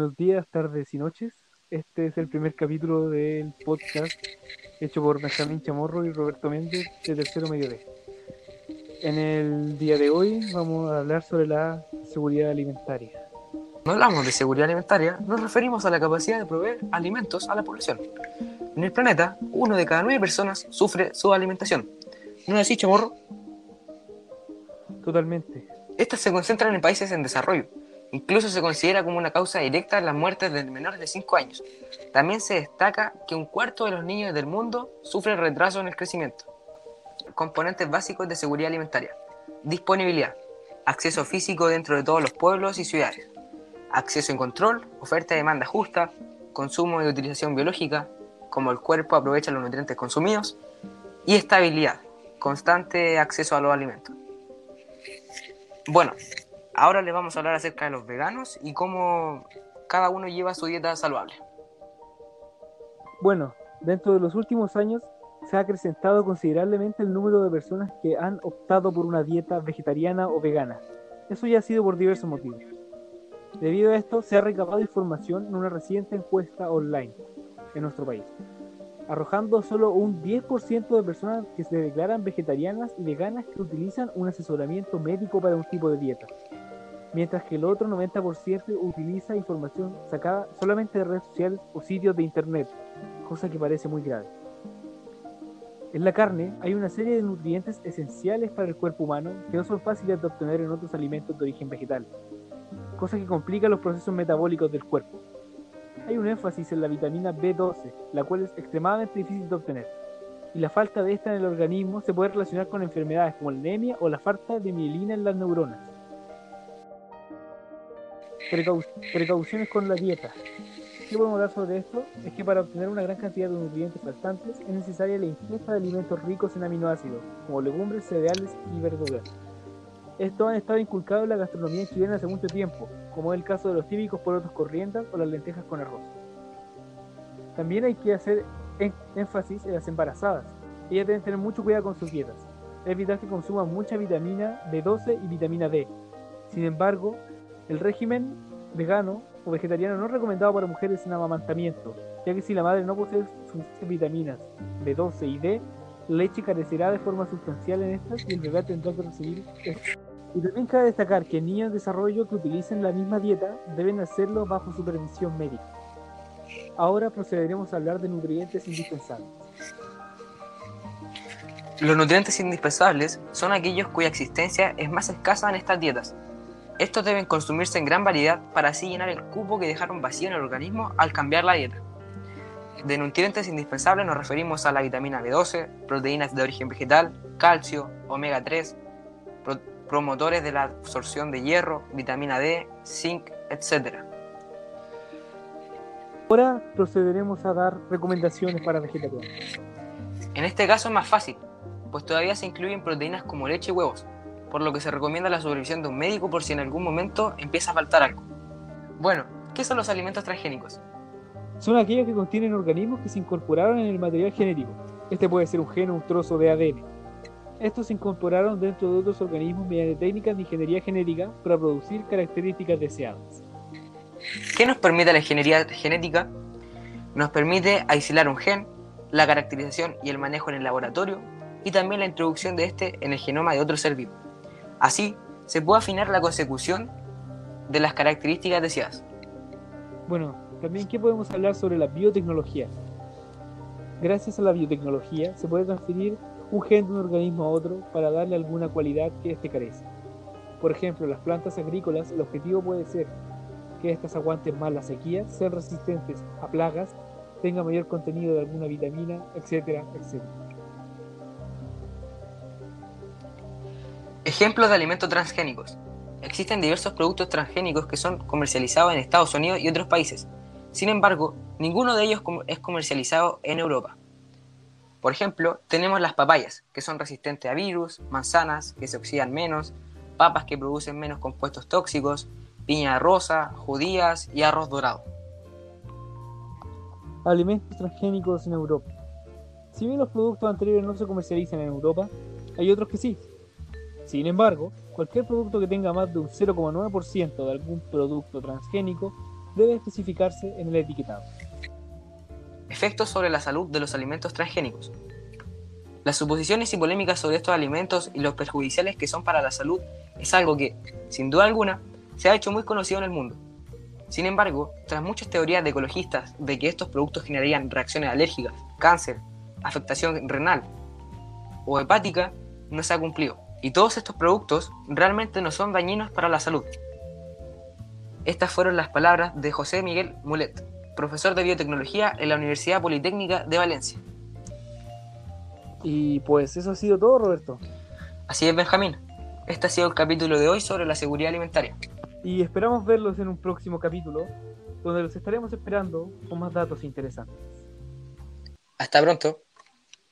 buenos días, tardes y noches. Este es el primer capítulo del podcast hecho por Benjamín Chamorro y Roberto Méndez de Tercero Medio D. En el día de hoy vamos a hablar sobre la seguridad alimentaria. No hablamos de seguridad alimentaria, nos referimos a la capacidad de proveer alimentos a la población. En el planeta, uno de cada nueve personas sufre su alimentación. ¿No es así, Chamorro? Totalmente. Estas se concentran en países en desarrollo, Incluso se considera como una causa directa las muertes de menores de 5 años. También se destaca que un cuarto de los niños del mundo sufren retraso en el crecimiento. Componentes básicos de seguridad alimentaria. Disponibilidad. Acceso físico dentro de todos los pueblos y ciudades. Acceso en control, oferta y demanda justa, consumo y utilización biológica, como el cuerpo aprovecha los nutrientes consumidos, y estabilidad, constante acceso a los alimentos. Bueno, Ahora les vamos a hablar acerca de los veganos y cómo cada uno lleva su dieta saludable. Bueno, dentro de los últimos años se ha acrecentado considerablemente el número de personas que han optado por una dieta vegetariana o vegana. Eso ya ha sido por diversos motivos. Debido a esto, se ha recabado información en una reciente encuesta online en nuestro país, arrojando solo un 10% de personas que se declaran vegetarianas y veganas que utilizan un asesoramiento médico para un tipo de dieta mientras que el otro 90% utiliza información sacada solamente de redes sociales o sitios de internet, cosa que parece muy grave. En la carne hay una serie de nutrientes esenciales para el cuerpo humano que no son fáciles de obtener en otros alimentos de origen vegetal, cosa que complica los procesos metabólicos del cuerpo. Hay un énfasis en la vitamina B12, la cual es extremadamente difícil de obtener, y la falta de esta en el organismo se puede relacionar con enfermedades como la anemia o la falta de mielina en las neuronas precauciones con la dieta. ¿Qué podemos hablar sobre esto? Es que para obtener una gran cantidad de nutrientes faltantes es necesaria la ingesta de alimentos ricos en aminoácidos, como legumbres, cereales y verduras. Estos han estado inculcados en la gastronomía chilena hace mucho tiempo, como es el caso de los típicos porotos corrientes o las lentejas con arroz. También hay que hacer énfasis en las embarazadas. Ellas deben tener mucho cuidado con sus dietas. Es vital que consuman mucha vitamina B12 y vitamina D. Sin embargo, el régimen vegano o vegetariano no es recomendado para mujeres en amamantamiento, ya que si la madre no posee suficientes vitaminas B12 y D, leche carecerá de forma sustancial en estas y el bebé tendrá que recibir esto. Y también cabe destacar que niños en desarrollo que utilicen la misma dieta deben hacerlo bajo supervisión médica. Ahora procederemos a hablar de nutrientes indispensables. Los nutrientes indispensables son aquellos cuya existencia es más escasa en estas dietas, estos deben consumirse en gran variedad para así llenar el cupo que dejaron vacío en el organismo al cambiar la dieta. De nutrientes indispensables nos referimos a la vitamina B12, proteínas de origen vegetal, calcio, omega 3, promotores de la absorción de hierro, vitamina D, zinc, etc. Ahora procederemos a dar recomendaciones para vegetarianos. En este caso es más fácil, pues todavía se incluyen proteínas como leche y huevos, por lo que se recomienda la supervisión de un médico por si en algún momento empieza a faltar algo. Bueno, ¿qué son los alimentos transgénicos? Son aquellos que contienen organismos que se incorporaron en el material genético. Este puede ser un gen o un trozo de ADN. Estos se incorporaron dentro de otros organismos mediante técnicas de ingeniería genética para producir características deseadas. ¿Qué nos permite la ingeniería genética? Nos permite aislar un gen, la caracterización y el manejo en el laboratorio, y también la introducción de este en el genoma de otro ser vivo. Así, se puede afinar la consecución de las características deseadas. Bueno, también ¿qué podemos hablar sobre la biotecnología? Gracias a la biotecnología se puede transferir un gen de un organismo a otro para darle alguna cualidad que éste carece. Por ejemplo, las plantas agrícolas, el objetivo puede ser que éstas aguanten más la sequía, sean resistentes a plagas, tengan mayor contenido de alguna vitamina, etcétera, etcétera. Ejemplos de alimentos transgénicos. Existen diversos productos transgénicos que son comercializados en Estados Unidos y otros países. Sin embargo, ninguno de ellos es comercializado en Europa. Por ejemplo, tenemos las papayas, que son resistentes a virus, manzanas, que se oxidan menos, papas que producen menos compuestos tóxicos, piña rosa, judías y arroz dorado. Alimentos transgénicos en Europa. Si bien los productos anteriores no se comercializan en Europa, hay otros que sí, sin embargo, cualquier producto que tenga más de un 0,9% de algún producto transgénico debe especificarse en el etiquetado. Efectos sobre la salud de los alimentos transgénicos. Las suposiciones y polémicas sobre estos alimentos y los perjudiciales que son para la salud es algo que, sin duda alguna, se ha hecho muy conocido en el mundo. Sin embargo, tras muchas teorías de ecologistas de que estos productos generarían reacciones alérgicas, cáncer, afectación renal o hepática, no se ha cumplido. Y todos estos productos realmente no son dañinos para la salud. Estas fueron las palabras de José Miguel Mulet, profesor de biotecnología en la Universidad Politécnica de Valencia. Y pues eso ha sido todo, Roberto. Así es, Benjamín. Este ha sido el capítulo de hoy sobre la seguridad alimentaria. Y esperamos verlos en un próximo capítulo, donde los estaremos esperando con más datos interesantes. Hasta pronto.